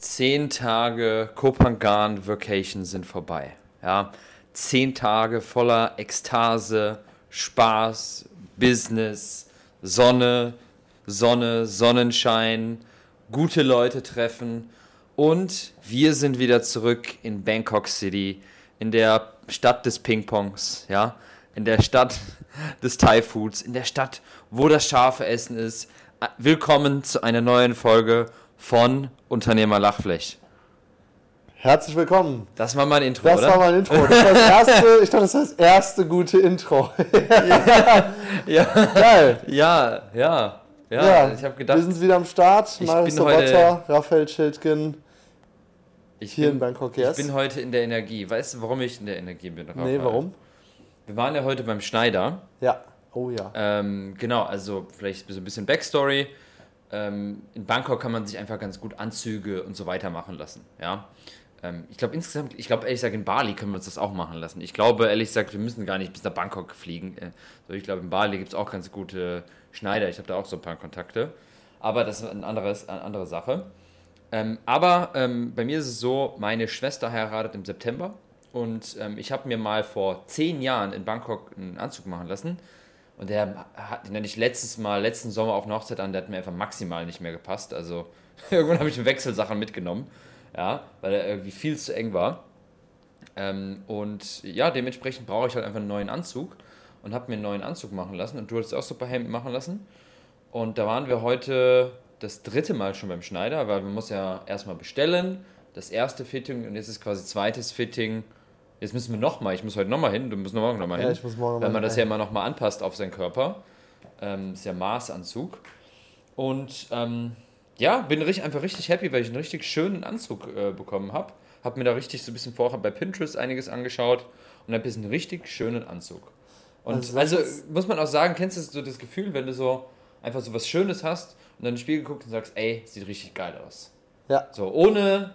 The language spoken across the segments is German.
zehn Tage Kopangan Vacation sind vorbei. Ja, zehn Tage voller Ekstase, Spaß, Business, Sonne, Sonne, Sonnenschein, gute Leute treffen und wir sind wieder zurück in Bangkok City, in der Stadt des Ping-Pongs, ja, in der Stadt des Thai Foods, in der Stadt, wo das scharfe Essen ist. Willkommen zu einer neuen Folge von Unternehmer Lachfläch. Herzlich willkommen. Das war mein Intro, das oder? War mein Intro. Das war das erste, ich dachte, das war das erste gute Intro. ja, ja. Geil. Ja, ja. Ja, ja ich habe gedacht. Wir sind wieder am Start. Marius Sobotta, Raphael Schildgen. Ich hier bin, in Bangkok, yes. Ich bin heute in der Energie. Weißt du, warum ich in der Energie bin? Raphael? Nee, warum? Wir waren ja heute beim Schneider. Ja. Oh ja. Ähm, genau, also vielleicht so ein bisschen Backstory. Ähm, in Bangkok kann man sich einfach ganz gut Anzüge und so weiter machen lassen. Ja. Ähm, ich glaube insgesamt, ich glaube ehrlich gesagt, in Bali können wir uns das auch machen lassen. Ich glaube ehrlich gesagt, wir müssen gar nicht bis nach Bangkok fliegen. Äh, so, ich glaube, in Bali gibt es auch ganz gute Schneider. Ich habe da auch so ein paar Kontakte. Aber das ist ein anderes, eine andere Sache. Ähm, aber ähm, bei mir ist es so, meine Schwester heiratet im September und ähm, ich habe mir mal vor zehn Jahren in Bangkok einen Anzug machen lassen. Und der hat, den ich letztes Mal, letzten Sommer auf eine Hochzeit an, der hat mir einfach maximal nicht mehr gepasst. Also irgendwann habe ich eine Wechselsachen mitgenommen, ja, weil er irgendwie viel zu eng war. Ähm, und ja, dementsprechend brauche ich halt einfach einen neuen Anzug und habe mir einen neuen Anzug machen lassen. Und du hast auch so ein paar Hemden machen lassen. Und da waren wir heute das dritte Mal schon beim Schneider, weil man muss ja erstmal bestellen, das erste Fitting und jetzt ist quasi zweites Fitting. Jetzt müssen wir nochmal, ich muss heute nochmal hin, du musst morgen nochmal hin. Ja, ich muss morgen noch Weil man das ja immer nochmal anpasst auf seinen Körper. Ähm, ist ja Maßanzug. Und ähm, ja, bin richtig, einfach richtig happy, weil ich einen richtig schönen Anzug äh, bekommen habe. Habe mir da richtig so ein bisschen vorher bei Pinterest einiges angeschaut und habe jetzt einen richtig schönen Anzug. Und also, also muss man auch sagen, kennst du so das Gefühl, wenn du so einfach so was Schönes hast und dann in den Spiegel guckst und sagst, ey, sieht richtig geil aus. Ja. So, ohne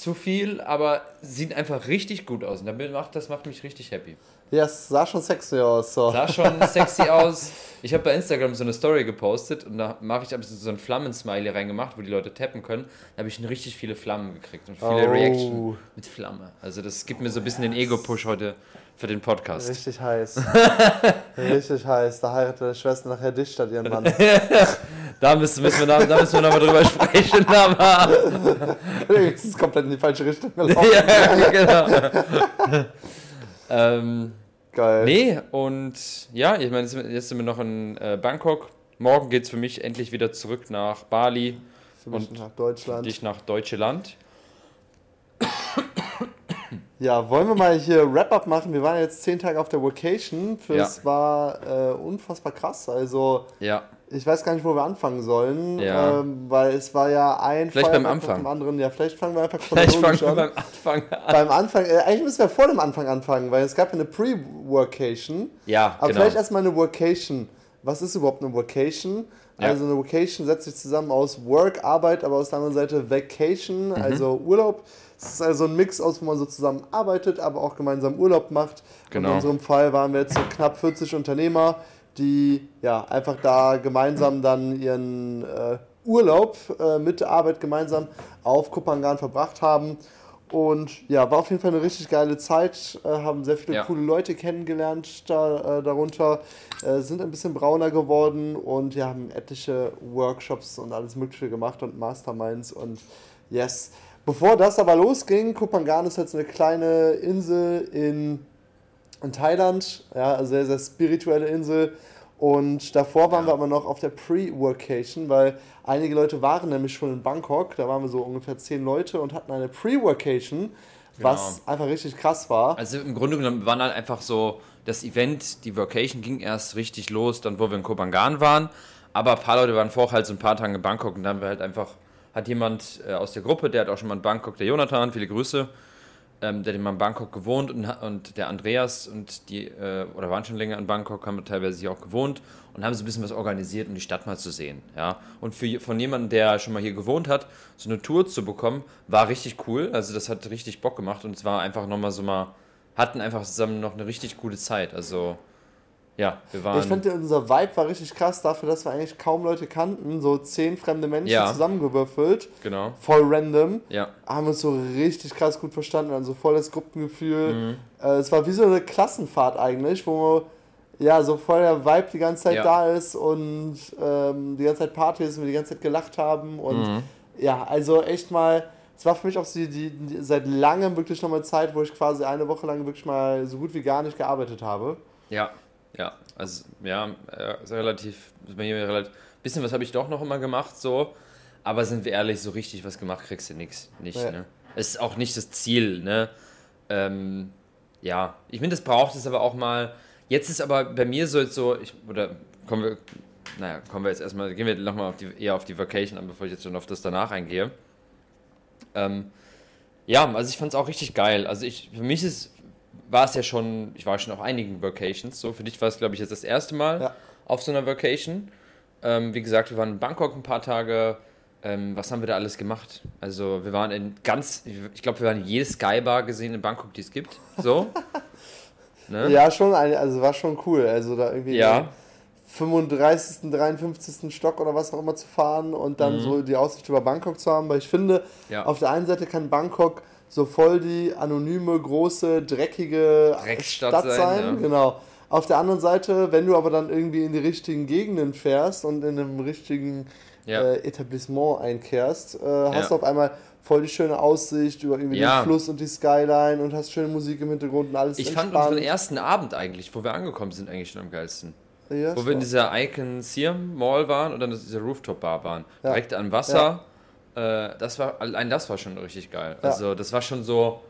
zu viel, aber sieht einfach richtig gut aus. Und das macht, das macht mich richtig happy. Ja, es sah schon sexy aus. So. Sah schon sexy aus. Ich habe bei Instagram so eine Story gepostet und da mache ich so ein Flammensmiley reingemacht, wo die Leute tappen können. Da habe ich richtig viele Flammen gekriegt und viele oh. Reaction mit Flamme. Also das gibt mir so ein bisschen den Ego-Push heute für den Podcast. Richtig heiß. Richtig heiß. Da heiratet deine Schwester nachher dich statt ihren Mann. da müssen, müssen wir, da müssen wir nochmal drüber sprechen. das ist komplett in die falsche Richtung gelaufen. ja, genau. ähm, Geil. Nee, und ja, ich meine, jetzt sind wir noch in äh, Bangkok. Morgen geht es für mich endlich wieder zurück nach Bali. Für mich und nach Deutschland. Dich nach Deutschland. Ja, wollen wir mal hier Wrap-Up machen? Wir waren jetzt zehn Tage auf der Vacation. Das ja. war äh, unfassbar krass. Also, ja. Ich weiß gar nicht, wo wir anfangen sollen, ja. ähm, weil es war ja ein vielleicht beim Anfang. dem anderen. Ja, vielleicht fangen wir einfach vielleicht fangen wir an. beim Anfang an. Beim Anfang, äh, eigentlich müssen wir vor dem Anfang anfangen, weil es gab ja eine Pre-Workation. Ja, Aber genau. vielleicht erstmal eine Workation. Was ist überhaupt eine Workation? Ja. Also eine Vacation setzt sich zusammen aus Work, Arbeit, aber aus der anderen Seite Vacation, mhm. also Urlaub. Es ist also ein Mix aus, wo man so zusammen arbeitet, aber auch gemeinsam Urlaub macht. Genau. In unserem Fall waren wir jetzt so knapp 40 Unternehmer, die ja einfach da gemeinsam dann ihren äh, Urlaub äh, mit der Arbeit gemeinsam auf Kupangan verbracht haben. Und ja, war auf jeden Fall eine richtig geile Zeit, äh, haben sehr viele ja. coole Leute kennengelernt da, äh, darunter, äh, sind ein bisschen brauner geworden und ja, haben etliche Workshops und alles Mögliche gemacht und Masterminds und yes, Bevor das aber losging, Kopangan ist jetzt eine kleine Insel in, in Thailand, ja, sehr, sehr spirituelle Insel. Und davor waren ja. wir aber noch auf der Pre-Workation, weil einige Leute waren nämlich schon in Bangkok. Da waren wir so ungefähr zehn Leute und hatten eine Pre-Workation, was genau. einfach richtig krass war. Also im Grunde genommen waren halt einfach so, das Event, die Workation ging erst richtig los, dann wo wir in Kopangan waren. Aber ein paar Leute waren vorher halt so ein paar Tage in Bangkok und dann haben wir halt einfach hat jemand äh, aus der Gruppe, der hat auch schon mal in Bangkok, der Jonathan, viele Grüße, ähm, der hat mal in Bangkok gewohnt und, und der Andreas und die, äh, oder waren schon länger in Bangkok, haben teilweise hier auch gewohnt und haben so ein bisschen was organisiert, um die Stadt mal zu sehen. Ja? Und für, von jemandem, der schon mal hier gewohnt hat, so eine Tour zu bekommen, war richtig cool. Also das hat richtig Bock gemacht und es war einfach nochmal so mal, hatten einfach zusammen noch eine richtig gute Zeit. Also Ja, wir waren. Ich fand, unser Vibe war richtig krass dafür, dass wir eigentlich kaum Leute kannten. So zehn fremde Menschen Ja. zusammengewürfelt. genau. Voll random. Ja. Haben uns so richtig krass gut verstanden. Also voll das Gruppengefühl. Mhm. Äh, es war wie so eine Klassenfahrt eigentlich, wo ja so voll der Vibe die ganze Zeit Ja. da ist und ähm, die ganze Zeit Party ist und wir die ganze Zeit gelacht haben. Und Mhm. ja, also echt mal. Es war für mich auch die, die, die seit langem wirklich nochmal Zeit, wo ich quasi eine Woche lang wirklich mal so gut wie gar nicht gearbeitet habe. Ja, ja. Also, ja, äh, ist relativ. Ist bei mir relativ. Bisschen was habe ich doch noch immer gemacht, so. Aber sind wir ehrlich, so richtig was gemacht kriegst du nix, nicht. Ja. Ne? Es ist auch nicht das Ziel, ne? Ähm, ja, ich finde, das braucht es aber auch mal. Jetzt ist aber bei mir so jetzt so, ich, oder kommen wir, naja, kommen wir jetzt erstmal, gehen wir nochmal auf die, eher auf die Vacation an, bevor ich jetzt schon auf das danach eingehe. Ähm, ja, also ich fand es auch richtig geil. Also ich, für mich ist, war es ja schon, ich war schon auf einigen Vacations, so für dich war es, glaube ich, jetzt das erste Mal Ja. auf so einer Vacation. Ähm, wie gesagt, wir waren in Bangkok ein paar Tage. Ähm, was haben wir da alles gemacht? Also wir waren in ganz, ich glaube, wir waren in jede Skybar gesehen in Bangkok, die es gibt. So. ne? Ja, schon, also war schon cool. Also da irgendwie Ja. den 35., 53. Stock oder was auch immer zu fahren und dann so die Aussicht über Bangkok zu haben. Weil ich finde, Mhm. Ja. auf der einen Seite kann Bangkok so voll die anonyme, große, dreckige Drecksstadt Stadt sein, sein. ja. Genau. Auf der anderen Seite, wenn du aber dann irgendwie in die richtigen Gegenden fährst und in einem richtigen Ja. äh, Etablissement einkehrst, äh, hast du auf einmal voll die schöne Aussicht über irgendwie Ja. den Fluss und die Skyline und hast schöne Musik im Hintergrund und alles Ich fand entspannt. unseren ersten Abend eigentlich, wo wir angekommen sind, eigentlich schon am geilsten. Ja, Wo wir in dieser Icon Siam Mall waren und dann dieser Rooftop Bar waren. Ja. Direkt am Wasser. Äh, das war, allein das war schon richtig geil. Ja. Also, das war schon so.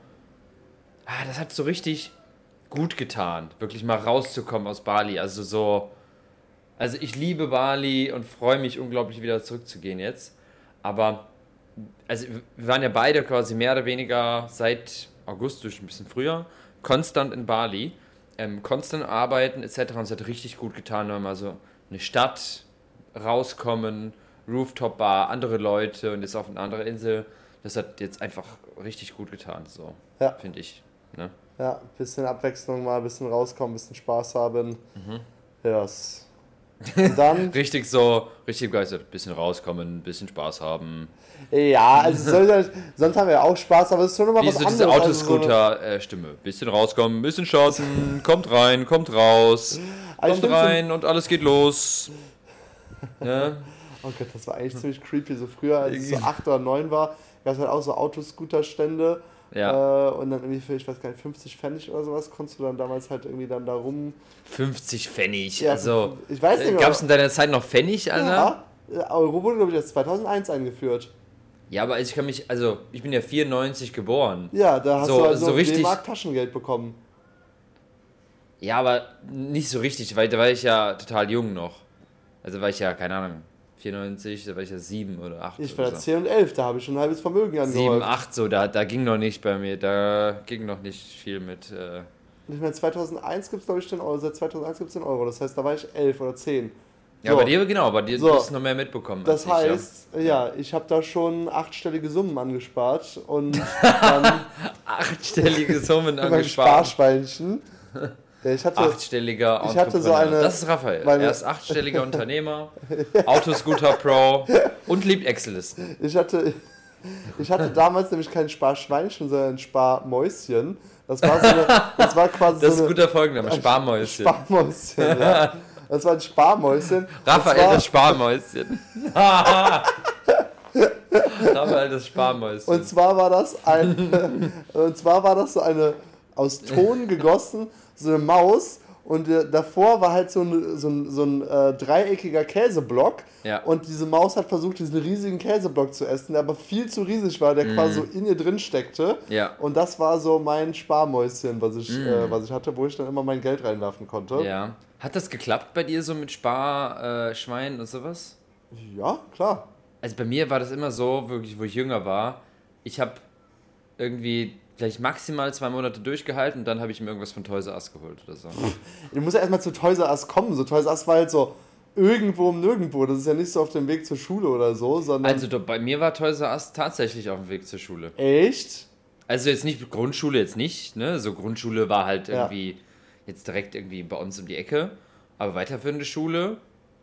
Ah, das hat so richtig gut getan, wirklich mal rauszukommen aus Bali. Also, so. Also, ich liebe Bali und freue mich unglaublich wieder zurückzugehen jetzt. Aber, also, wir waren ja beide quasi mehr oder weniger seit August, durch ein bisschen früher, konstant in Bali ähm, konstant arbeiten etc. Und es hat richtig gut getan, wenn wir mal so eine Stadt rauskommen, Rooftop-Bar, andere Leute und jetzt auf eine andere Insel. Das hat jetzt einfach richtig gut getan, so Ja. finde ich. Ne? Ja, bisschen Abwechslung mal, bisschen rauskommen, bisschen Spaß haben. Mhm. Ja. s- Und dann, Richtig so, richtig begeistert. Bisschen rauskommen, bisschen Spaß haben. ja, also soll ja, sonst haben wir ja auch Spaß, aber es ist schon immer Wie was so diese anderes. also so Autoscooter-Stimme. bisschen rauskommen, bisschen shotten, kommt rein, kommt raus, ich kommt rein und alles geht los. Ne? Oh Gott, das war eigentlich ziemlich creepy. So früher, als ich so 8 oder 9 war, gab es halt auch so Autoscooter-Stände. Ja. Äh, und dann irgendwie für, ich weiß gar nicht, 50 Pfennig oder sowas, konntest du dann damals halt irgendwie dann da rum. 50 Pfennig. Ja, also, ich weiß nicht mehr. Gab es in deiner Zeit noch Pfennig, Alter? Ja, Euro wurde, glaube ich, erst 2001 eingeführt. Ja, aber ich kann mich, also ich bin ja 94 geboren. Ja, da hast So- du also so richtig- D-Mark Taschengeld bekommen. Ja, aber nicht so richtig, weil da war ich ja total jung noch. Also war ich ja, keine Ahnung, 94, da war ich ja 7 oder 8. Ich war so. 10 und 11, da habe ich schon ein halbes Vermögen 7, angehäuft. 8 so, da, da ging noch nicht bei mir, da ging noch nicht viel mit. Äh, ich meine, 2001 gibt es, glaube ich, den Euro. Seit 2001 gibt es den Euro. Das heißt, da war ich 11 oder 10. ja, So. bei dir, genau, bei dir So. hast du noch mehr mitbekommen. Das ich, heißt, ja, ich habe da schon achtstellige Summen angespart und dann ja. Achtstellige Summen angespart. Sparschweinchen. Ich hatte, Achtstelliger Ich hatte so eine- Das ist Raphael. er ist achtstelliger Unternehmer, Autoscooter Pro und liebt Excel-Listen. ich hatte, ich hatte damals nämlich kein Sparschweinchen, sondern ein Sparmäuschen. Das war, so eine, das war quasi Das ist so ein eine guter Folgenname, Sparmäuschen. Sparmäuschen. Ja. Das war ein Sparmäuschen. Raphael, das das Sparmäuschen. Raphael, das Sparmäuschen. Und zwar war das ein, und zwar war das so eine aus Ton gegossen, so eine Maus. Und äh, davor war halt so ein, so ein, so ein äh, dreieckiger Käseblock. Ja. Und diese Maus hat versucht, diesen riesigen Käseblock zu essen, der aber viel zu riesig war, der quasi so in ihr drin steckte. Ja. Und das war so mein Sparmäuschen, was ich, äh, was ich hatte, wo ich dann immer mein Geld reinwerfen konnte. Ja. Hat das geklappt bei dir so mit Sparschweinen äh, und sowas? ja klar. Also bei mir war das immer so, wirklich, wo ich jünger war. Ich habe irgendwie gleich maximal zwei Monate durchgehalten und dann habe ich mir irgendwas von Toys R Us geholt oder so. Du musst ja erstmal zu Toys R Us kommen. So Toys R Us war halt so irgendwo um nirgendwo. Das ist ja nicht so auf dem Weg zur Schule oder so, sondern. Also bei mir war Toys R Us tatsächlich auf dem Weg zur Schule. echt? Also jetzt nicht Grundschule jetzt nicht, ne? So Grundschule war halt Ja. irgendwie jetzt direkt irgendwie bei uns um die Ecke. Aber weiterführende Schule,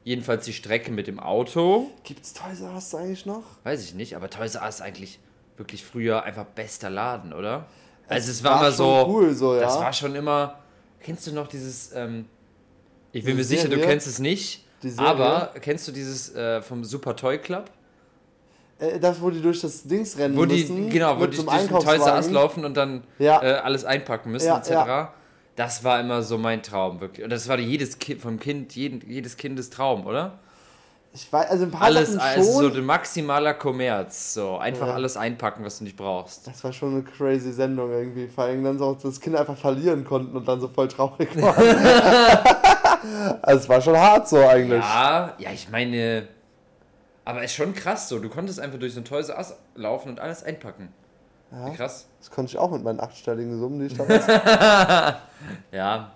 jedenfalls die Strecke mit dem Auto. Gibt's Toys R Us eigentlich noch? Weiß ich nicht, aber Toys R Us eigentlich wirklich früher einfach bester Laden, oder? Also Es war, war immer so, cool so, ja. das war schon immer, kennst du noch dieses, ähm, ich bin mir sicher, du kennst es nicht, aber kennst du dieses äh, vom Super Toy Club? Äh, das, wo die durch das Dings rennen Wo die, müssen. genau, wo die durch den Toys R laufen und dann Ja. äh, alles einpacken müssen, Ja, etc. ja. Das war immer so mein Traum, wirklich. Und das war jedes Kind, vom Kind, jeden, jedes Kindes Traum, oder? Ich weiß, also ein paar Alles, Sachen also schon. so der maximaler Kommerz. So, einfach Ja. alles einpacken, was du nicht brauchst. das war schon eine crazy Sendung irgendwie. Vor allem dann so, dass das Kinder einfach verlieren konnten und dann so voll traurig waren. also es war schon hart so eigentlich. Ja, ja, ich meine. Aber ist schon krass so. Du konntest einfach durch so ein R Us laufen und alles einpacken. Ja. Krass. Das konnte ich auch mit meinen achtstelligen Summen, die ich damals. Ja,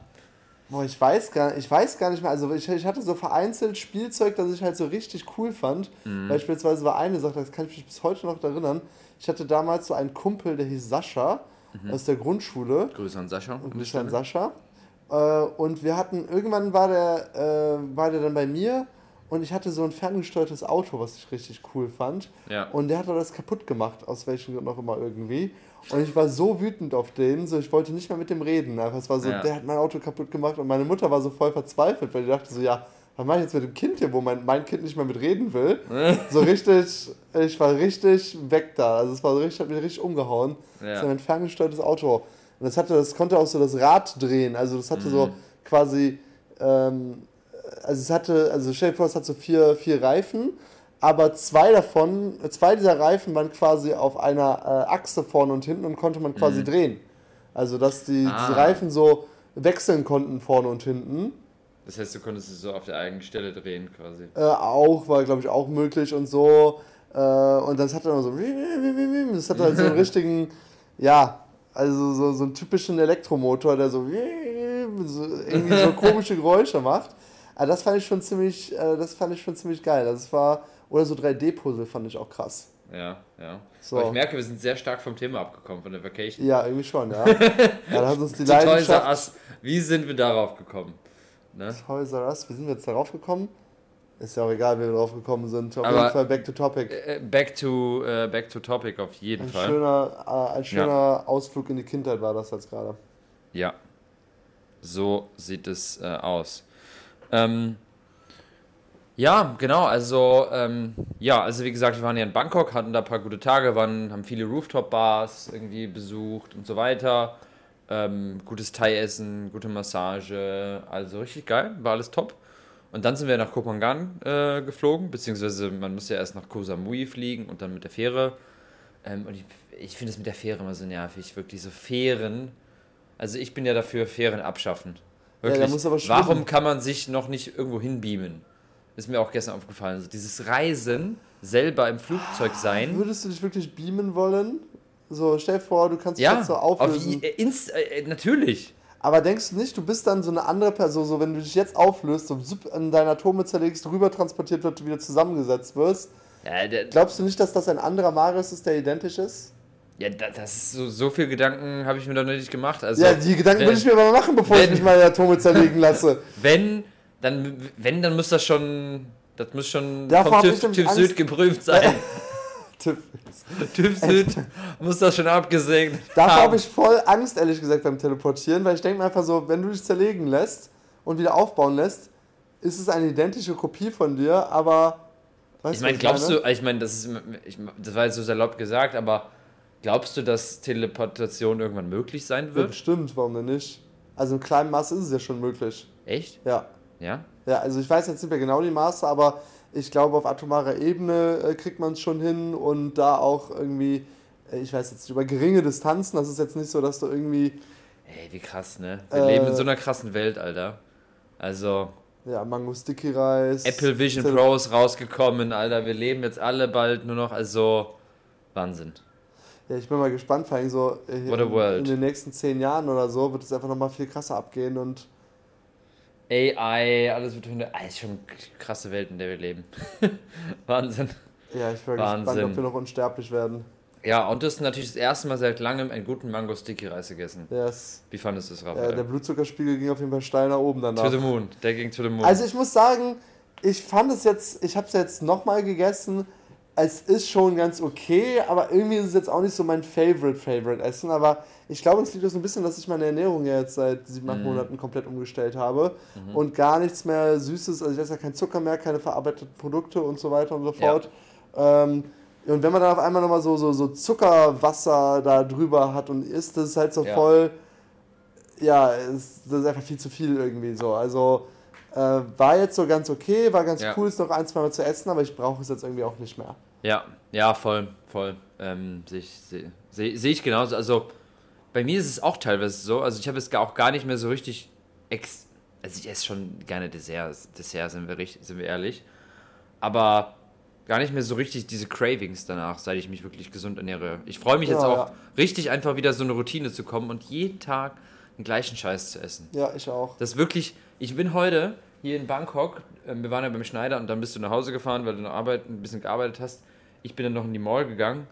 Boah, ich weiß gar, ich weiß gar nicht mehr. Also ich, ich hatte so vereinzelt Spielzeug, das ich halt so richtig cool fand. Mhm. Beispielsweise war eine Sache, das kann ich mich bis heute noch erinnern. Ich hatte damals so einen Kumpel, der hieß Sascha Mhm. aus der Grundschule. Grüße an Sascha. Und Grüße an Sascha. Äh, und wir hatten, irgendwann war der, äh, war der dann bei mir und ich hatte so ein ferngesteuertes Auto, was ich richtig cool fand. Ja. Und der hat das kaputt gemacht, aus welchem Grund auch immer irgendwie. Und ich war so wütend auf den, so ich wollte nicht mehr mit dem reden. Einfach, es war so, Ja. der hat mein Auto kaputt gemacht und meine Mutter war so voll verzweifelt, weil die dachte so, ja, was mache ich jetzt mit dem Kind hier, wo mein, mein Kind nicht mehr mit reden will? so richtig, ich war richtig weg da. Also es war so richtig, hat mich richtig umgehauen. Ja. Das ist ein ferngesteuertes Auto. Und das hatte, das konnte auch so das Rad drehen. Also das hatte so Mhm. quasi, ähm, also es hatte, also stell dir vor, es hat so vier, vier Reifen, aber zwei davon, zwei dieser Reifen waren quasi auf einer äh, Achse vorne und hinten und konnte man quasi drehen. Also dass die, Mhm. Ah. diese Reifen so wechseln konnten vorne und hinten. Das heißt, du konntest es so auf der eigenen Stelle drehen quasi. Äh, auch, war glaube ich auch möglich und so. Äh, und das hat dann so, das hat halt so einen richtigen, ja, also so, so einen typischen Elektromotor, der so, so irgendwie so komische Geräusche macht. Aber das fand ich schon ziemlich, äh, das fand ich schon ziemlich geil. Das war, oder so 3D-Puzzle fand ich auch krass. Ja, ja. So. Aber ich merke, wir sind sehr stark vom Thema abgekommen, von der Vacation. Ja, irgendwie schon, ja. ja da hat uns die Leidenschaft. Us. Wie sind wir darauf gekommen? Ne? Toys R wie sind wir jetzt darauf gekommen? Ist ja auch egal, wie wir drauf gekommen sind. Auf Aber- jeden Fall back to topic. Äh, Back to, äh, back to topic auf jeden Ein Fall. schöner, äh, ein schöner Ausflug in die Kindheit war das jetzt gerade. Ja. So sieht es äh, aus. Ähm, ja, genau, also ähm, ja, also wie gesagt, wir waren ja in Bangkok, hatten da ein paar gute Tage, waren, haben viele Rooftop-Bars irgendwie besucht und so weiter. Ähm, gutes Thai-Essen, gute Massage, also richtig geil, war alles top. Und dann sind wir nach Kopangan äh, geflogen, beziehungsweise man muss ja erst nach Koh Samui fliegen und dann mit der Fähre. Ähm, und ich, ich finde es mit der Fähre immer so nervig, wirklich so Fähren. Also ich bin ja dafür, Fähren abschaffen. Ja, Wirklich. da muss aber schwimmen. Warum kann man sich noch nicht irgendwo hinbeamen? Ist mir auch gestern aufgefallen. Also dieses Reisen, selber im Flugzeug sein. Würdest du dich wirklich beamen wollen? So, stell dir vor, du kannst dich Ja, jetzt so auf, auflösen. äh, inst, äh, natürlich. Aber denkst du nicht, du bist dann so eine andere Person, so wenn du dich jetzt auflöst, so in deine Atome zerlegst, rüber transportiert wird, du wieder zusammengesetzt wirst? Ja, Glaubst du nicht, dass das ein anderer Marius ist, der identisch ist? Ja da- das so, so viel Gedanken habe ich mir da noch nicht gemacht. Also, ja, die Gedanken wenn- würde ich mir aber machen, bevor ich wenn- mich meine Atome zerlegen lasse. Wenn, dann, wenn, dann muss das schon, das muss schon Davor vom TÜV, ich TÜV. Süd geprüft sein. TÜV Süd muss das schon abgesegnet Dafür haben. habe ich voll Angst, ehrlich gesagt, beim Teleportieren, weil ich denke mir einfach so, wenn du dich zerlegen lässt und wieder aufbauen lässt, ist es eine identische Kopie von dir, aber. Weißt Ich meine, glaubst meine? du, ich meine, das ist, ich, das war jetzt so salopp gesagt, aber glaubst du, dass Teleportation irgendwann möglich sein Ja, wird? bestimmt, warum denn nicht? Also in kleinem Maß ist es ja schon möglich. Echt? Ja. Ja? Ja, also ich weiß jetzt nicht mehr genau die Maße, aber ich glaube, auf atomarer Ebene äh, kriegt man es schon hin und da auch irgendwie, äh, ich weiß jetzt nicht, über geringe Distanzen, das ist jetzt nicht so, dass du irgendwie, Ey, wie krass, ne? Wir Äh, leben in so einer krassen Welt, Alter. Also, ja, Mango Sticky Reis. Apple Vision Tele- Pro ist rausgekommen, Alter. Wir leben jetzt alle bald nur noch, also, Wahnsinn. Ja, ich bin mal gespannt, vor allem so äh, in, in den nächsten zehn Jahren oder so wird es einfach nochmal viel krasser abgehen und AI, alles wird. Ah, ist schon eine krasse Welt, in der wir leben. Wahnsinn. ja, ich bin Wahnsinn. gespannt, ob wir noch unsterblich werden. Ja, und du hast natürlich das erste Mal seit langem einen guten Mango Sticky Reis gegessen. Yes. Wie fandest du es, Ja, Raphael? der Blutzuckerspiegel ging auf jeden Fall steil nach oben danach. to the Moon. Der ging to the Moon. Also ich muss sagen, ich fand es jetzt, ich habe es jetzt nochmal gegessen. Es ist schon ganz okay, aber irgendwie ist es jetzt auch nicht so mein Favorite Favorite Essen. Aber ich glaube, es liegt auch so ein bisschen, dass ich meine Ernährung ja jetzt seit sieben, acht Monaten komplett umgestellt habe und gar nichts mehr Süßes. Also ich esse ja kein Zucker mehr, keine verarbeiteten Produkte und so weiter und so fort. Ähm, und wenn man dann auf einmal nochmal so, so, so Zuckerwasser da drüber hat und isst, das ist halt so Ja. voll, ja, es, das ist einfach viel zu viel irgendwie so. Also äh, war jetzt so ganz okay, war ganz Ja. cool, es noch ein, zwei Mal zu essen, aber ich brauche es jetzt irgendwie auch nicht mehr. Ja, ja, voll, voll. Ähm, Sehe ich, seh, seh, seh ich genauso. Also bei mir ist es auch teilweise so. Also ich habe es auch gar nicht mehr so richtig ex. Also ich esse schon gerne Desserts, Dessert sind wir, richtig, sind wir ehrlich. Aber gar nicht mehr so richtig diese Cravings danach, seit ich mich wirklich gesund ernähre. Ich freue mich jetzt Ja, auch ja. richtig einfach wieder so eine Routine zu kommen und jeden Tag den gleichen Scheiß zu essen. Ja, ich auch. Das ist wirklich, ich bin heute hier in Bangkok, ähm, wir waren ja beim Schneider und dann bist du nach Hause gefahren, weil du noch Arbeit, ein bisschen gearbeitet hast. Ich bin dann noch in die Mall gegangen.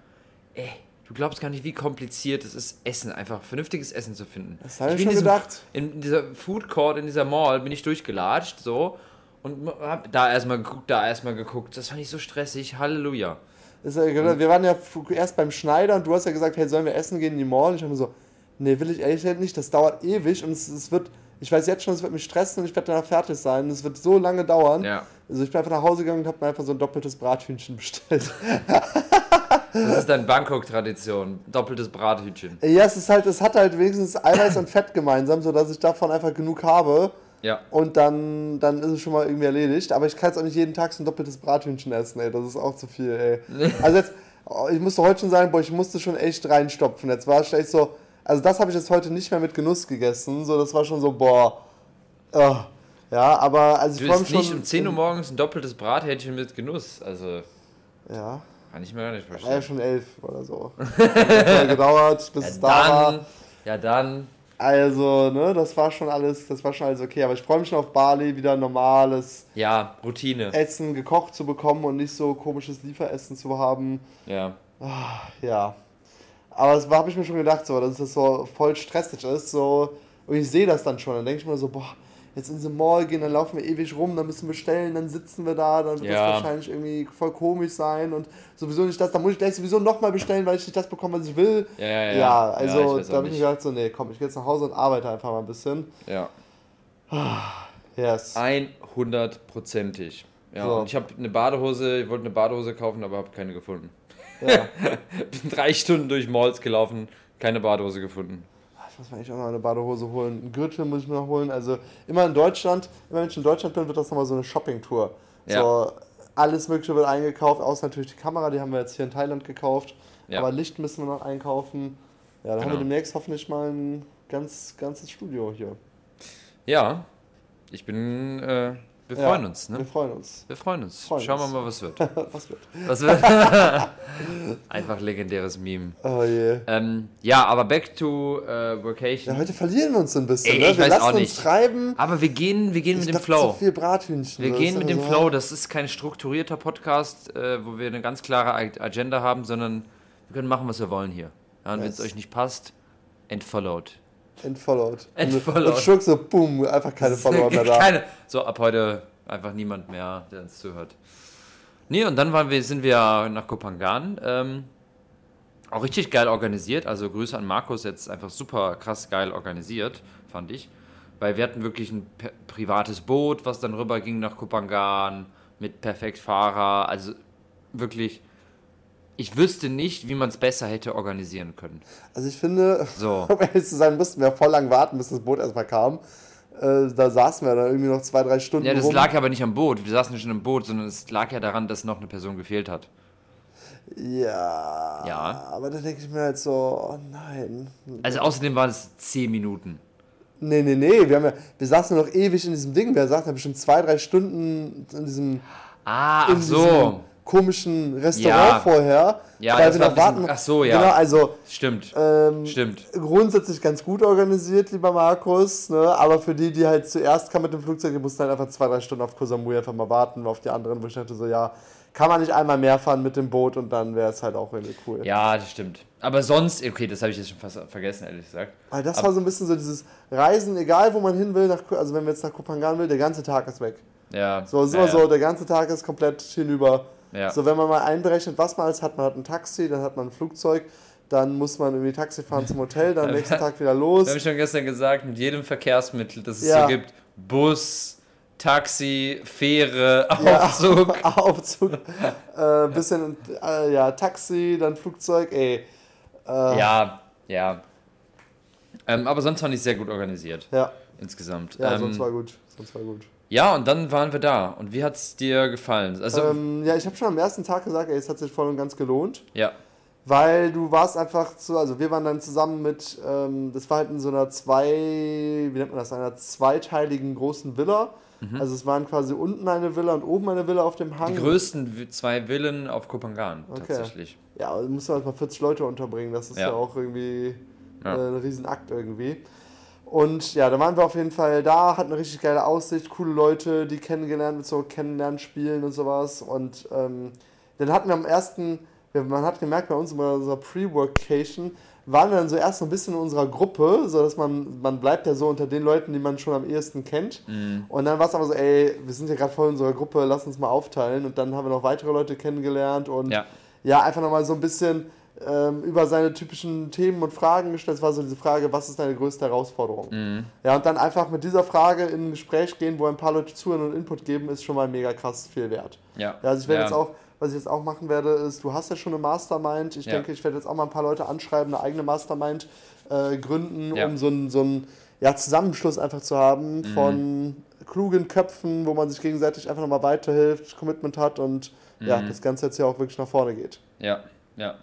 Ey, du glaubst gar nicht, wie kompliziert es ist, Essen, einfach vernünftiges Essen zu finden. Das habe ich bin schon diesem- gedacht. In dieser Food Court, in dieser Mall, bin ich durchgelatscht, so. Und hab da erstmal geguckt, da erstmal geguckt. Das fand ich so stressig. Halleluja. Ja, wir waren ja erst beim Schneider und du hast ja gesagt, hey, sollen wir essen gehen in die Mall? Und ich habe mir so, nee, will ich ehrlich gesagt nicht, das dauert ewig und es, es wird, ich weiß jetzt schon, es wird mich stressen und ich werde danach fertig sein. Es wird so lange dauern. Ja. Also ich bin einfach nach Hause gegangen und habe mir einfach so ein doppeltes Brathühnchen bestellt. Das ist dann Bangkok-Tradition. Doppeltes Brathühnchen. ja, es ist halt, es hat halt wenigstens Eiweiß und Fett gemeinsam, sodass ich davon einfach genug habe. Ja. Und dann, dann ist es schon mal irgendwie erledigt. Aber ich kann jetzt auch nicht jeden Tag so ein doppeltes Brathühnchen essen, ey. Das ist auch zu viel, ey. Also jetzt, oh, ich musste heute schon sagen, boah, ich musste schon echt reinstopfen. Jetzt war es echt so, also das habe ich jetzt heute nicht mehr mit Genuss gegessen. So, das war schon so, boah. Oh. Ja, aber also ich freue mich nicht um 10 Uhr morgens ein doppeltes Brathähnchen mit Genuss. Also, Ja, kann ich mir gar nicht war ja schon elf oder so. Hat gedauert, bis es da war. ja dann. Also, ne, das war schon alles, das war schon alles okay. Aber ich freue mich schon auf Bali, wieder normales Ja, Routine. Essen gekocht zu bekommen und nicht so komisches Lieferessen zu haben. Ja. Ja. Aber das habe ich mir schon gedacht, so, dass das so voll stressig ist. So, und ich sehe das dann schon. Dann denke ich mir so, boah, jetzt in diese Mall gehen, dann laufen wir ewig rum, dann müssen wir bestellen, dann sitzen wir da, dann wird Ja. das wahrscheinlich irgendwie voll komisch sein und sowieso nicht das. Dann muss ich gleich sowieso nochmal bestellen, weil ich nicht das bekomme, was ich will. Ja, ja, ja. Ja, Ja, also weiß da habe ich mir gedacht, so, nee, komm, ich gehe jetzt nach Hause und arbeite einfach mal ein bisschen. Ja. Yes. 100%ig. Ja, So. und ich habe eine Badehose, ich wollte eine Badehose kaufen, aber habe keine gefunden. Ja. Bin drei Stunden durch Malls gelaufen, keine Badehose gefunden. Ich muss mir eigentlich auch noch eine Badehose holen. Einen Gürtel muss ich mir noch holen. Also immer in Deutschland, immer wenn ich in Deutschland bin, wird das nochmal so eine Shopping-Tour. Ja. So, alles Mögliche wird eingekauft, außer natürlich die Kamera, die haben wir jetzt hier in Thailand gekauft. Ja. Aber Licht müssen wir noch einkaufen. Ja, dann haben wir Genau. demnächst hoffentlich mal ein ganz, ganzes Studio hier. Ja, ich bin, äh, wir Ja, freuen uns, Wir ne? freuen uns. Wir freuen uns. Freuen Schauen uns. wir mal, was wird. Was wird? Was wird? Einfach legendäres Meme. Oh je. Ähm, ja, aber back to äh, Vacation. Ja, heute verlieren wir uns so ein bisschen. Ey, ne? ich Wir weiß lassen auch uns nicht. treiben. aber wir gehen, wir gehen Ich mit dem Flow. Zu viel Brathühnchen. Wir gehen mit dem so- Flow. Das ist kein strukturierter Podcast, äh, wo wir eine ganz klare Ag- Agenda haben, sondern wir können machen, was wir wollen hier. Ja, und wenn es Nice. euch nicht passt, entfollowed. Entfollowed. Entfollowed. Und Schluck so, boom, einfach keine Follower mehr da. Keine. So, ab heute einfach niemand mehr, der uns zuhört. Nee, und dann waren wir, sind wir nach Kopangan. Ähm, auch richtig geil organisiert. Also Grüße an Markus, jetzt einfach super krass geil organisiert, fand ich. Weil wir hatten wirklich ein privates Boot, was dann rüber ging nach Kopangan mit Perfektfahrer. Also wirklich, ich wüsste nicht, wie man es besser hätte organisieren können. Also ich finde, So. um ehrlich zu sein, mussten wir voll lang warten, bis das Boot erstmal kam. Äh, da saßen wir dann irgendwie noch zwei, drei Stunden Ja, das rum. lag aber nicht am Boot. Wir saßen nicht schon im Boot, sondern es lag ja daran, dass noch eine Person gefehlt hat. ja. Ja. Aber dann denke ich mir halt so, oh nein. Also außerdem waren es 10 Minuten. Nee, nee, nee. Wir, haben ja, wir saßen noch ewig in diesem Ding. Wir saßen ja bestimmt zwei, drei Stunden in diesem, Ah, ach so. Komischen Restaurant Ja. vorher. Ja, weil wir noch ein bisschen- warten. ach so, ja. Genau, also Stimmt. ähm, Stimmt. grundsätzlich ganz gut organisiert, lieber Markus. Ne? Aber für die, die halt zuerst kamen mit dem Flugzeug, die mussten halt einfach zwei, drei Stunden auf Koh Samui einfach mal warten, auf die anderen, wo ich dachte so, ja, kann man nicht einmal mehr fahren mit dem Boot und dann wäre es halt auch irgendwie cool. Ja, das stimmt. Aber sonst, okay, das habe ich jetzt schon fast vergessen, ehrlich gesagt. Weil das Aber war so ein bisschen so dieses Reisen, egal wo man hin will, nach, also wenn wir jetzt nach Kopangan will, der ganze Tag ist weg. Ja. So, ist ja, immer ja. so, der ganze Tag ist komplett hinüber. Ja. So, wenn man mal einberechnet, was man alles hat, man hat ein Taxi, dann hat man ein Flugzeug, dann muss man irgendwie Taxi fahren zum Hotel, dann nächsten Tag wieder los. Das habe ich schon gestern gesagt, mit jedem Verkehrsmittel, das es ja. so gibt, Bus, Taxi, Fähre, Aufzug. Ja, Aufzug. äh, bisschen, äh, ja, Taxi, dann Flugzeug, ey. Äh, ja, ja. Ähm, aber sonst fand ich sehr gut organisiert. Ja. Insgesamt. Ja, ähm, sonst war gut. Sonst war gut. Ja, und dann waren wir da. Und wie hat es dir gefallen? Also, ähm, ja, ich habe schon am ersten Tag gesagt, ey, es hat sich voll und ganz gelohnt. Ja. Weil du warst einfach zu, also wir waren dann zusammen mit, ähm, das war halt in so einer zwei, wie nennt man das, einer zweiteiligen großen Villa. Mhm. Also es waren quasi unten eine Villa und oben eine Villa auf dem Hang. Die größten zwei Villen auf Kopangan okay. tatsächlich. Ja, du musst halt mal 40 Leute unterbringen, das ist ja, ja auch irgendwie ja. Äh, ein Riesenakt irgendwie. Und ja, da waren wir auf jeden Fall da, hatten eine richtig geile Aussicht, coole Leute, die kennengelernt mit so Kennenlernspielen und sowas. Und ähm, dann hatten wir am ersten, man hat gemerkt bei uns in unserer Pre-Workation, waren wir dann so erst so ein bisschen in unserer Gruppe, so dass man, man bleibt ja so unter den Leuten, die man schon am ehesten kennt. Mhm. Und dann war es aber so, ey, wir sind ja gerade voll in unserer Gruppe, lass uns mal aufteilen. Und dann haben wir noch weitere Leute kennengelernt und ja, ja einfach nochmal so ein bisschen ähm, über seine typischen Themen und Fragen gestellt. Es war so diese Frage, was ist deine größte Herausforderung? Mhm. Ja, und dann einfach mit dieser Frage in ein Gespräch gehen, wo ein paar Leute zuhören und Input geben, ist schon mal mega krass viel wert. Ja. ja also ich werde ja. jetzt auch, was ich jetzt auch machen werde, ist, du hast ja schon eine Mastermind. Ich ja. denke, ich werde jetzt auch mal ein paar Leute anschreiben, eine eigene Mastermind äh, gründen, um so einen so ja, Zusammenschluss einfach zu haben mhm. von klugen Köpfen, wo man sich gegenseitig einfach nochmal weiterhilft, Commitment hat und mhm. ja, das Ganze jetzt ja auch wirklich nach vorne geht. Ja, ja.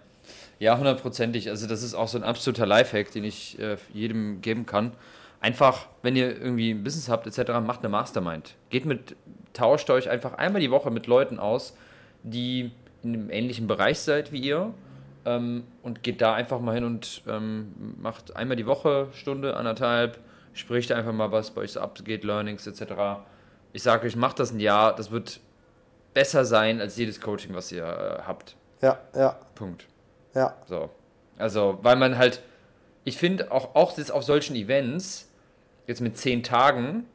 Ja, hundertprozentig. Also das ist auch so ein absoluter Lifehack, den ich äh, jedem geben kann. Einfach, wenn ihr irgendwie ein Business habt etc., macht eine Mastermind. Geht mit, tauscht euch einfach einmal die Woche mit Leuten aus, die in einem ähnlichen Bereich seid wie ihr ähm, und geht da einfach mal hin und ähm, macht einmal die Woche, Stunde, anderthalb, spricht einfach mal, was bei euch so abgeht, Learnings etc. Ich sage euch, macht das ein Jahr, das wird besser sein als jedes Coaching, was ihr äh, habt. Ja, ja. Punkt. Ja. So. Also, weil man halt, ich finde auch, auch das auf solchen Events, jetzt mit zehn Tagen,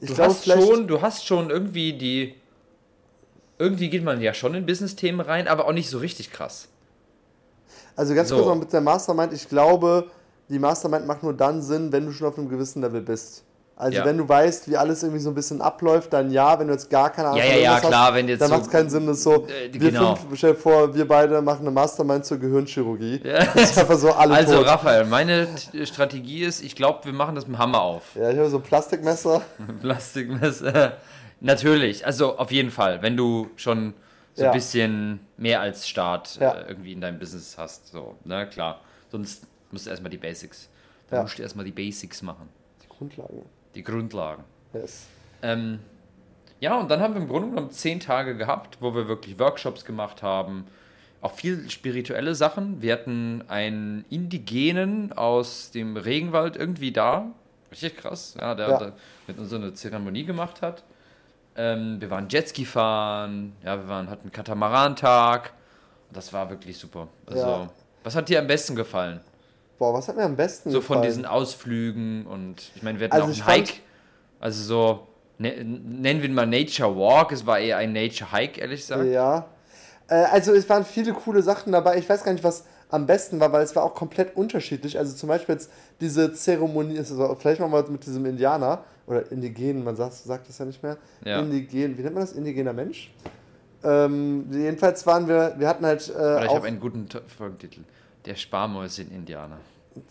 ich du, glaub, hast schon, du hast schon irgendwie die, irgendwie geht man ja schon in Business-Themen rein, aber auch nicht so richtig krass. Also ganz so. kurz noch mit der Mastermind, ich glaube, die Mastermind macht nur dann Sinn, wenn du schon auf einem gewissen Level bist. Also ja. wenn du weißt, wie alles irgendwie so ein bisschen abläuft, dann ja, wenn du jetzt gar keine Ahnung ja, ja, ja, klar, hast, wenn jetzt dann so, macht es keinen Sinn, dass so, äh, wir genau. fünf, stell vor, wir beide machen eine Mastermind zur Gehirnchirurgie. Ja. Das ist einfach so alle Also tot. Raphael, meine Strategie ist, ich glaube, wir machen das mit dem Hammer auf. Ja, ich habe so ein Plastikmesser. Plastikmesser. Natürlich, also auf jeden Fall, wenn du schon so ein bisschen mehr als Start äh, irgendwie in deinem Business hast, so, ne, klar. Sonst musst du erstmal die Basics. Dann musst du erstmal die Basics machen. Die Grundlagen die Grundlagen. Yes. Ähm, ja, und dann haben wir im Grunde genommen zehn Tage gehabt, wo wir wirklich Workshops gemacht haben. Auch viel spirituelle Sachen. Wir hatten einen Indigenen aus dem Regenwald irgendwie da. Richtig krass, ja, der ja. mit uns so eine Zeremonie gemacht hat. Ähm, wir waren Jetski fahren, ja, wir waren, hatten Katamarantag. Das war wirklich super. Also, ja. was hat dir am besten gefallen? Boah, was hat mir am besten So gefallen? von diesen Ausflügen und ich meine, wir hatten also auch einen Hike, also so, ne, nennen wir ihn mal Nature Walk, es war eher ein Nature Hike, ehrlich gesagt. Ja, äh, also es waren viele coole Sachen dabei, ich weiß gar nicht, was am besten war, weil es war auch komplett unterschiedlich. Also zum Beispiel jetzt diese Zeremonie, also vielleicht machen wir mit diesem Indianer oder Indigenen, man sagt, sagt das ja nicht mehr. Ja. Indigen, wie nennt man das? Indigener Mensch? Ähm, jedenfalls waren wir, wir hatten halt. Äh, oder ich habe einen guten Folgentitel. Der Sparmäuschen-Indianer.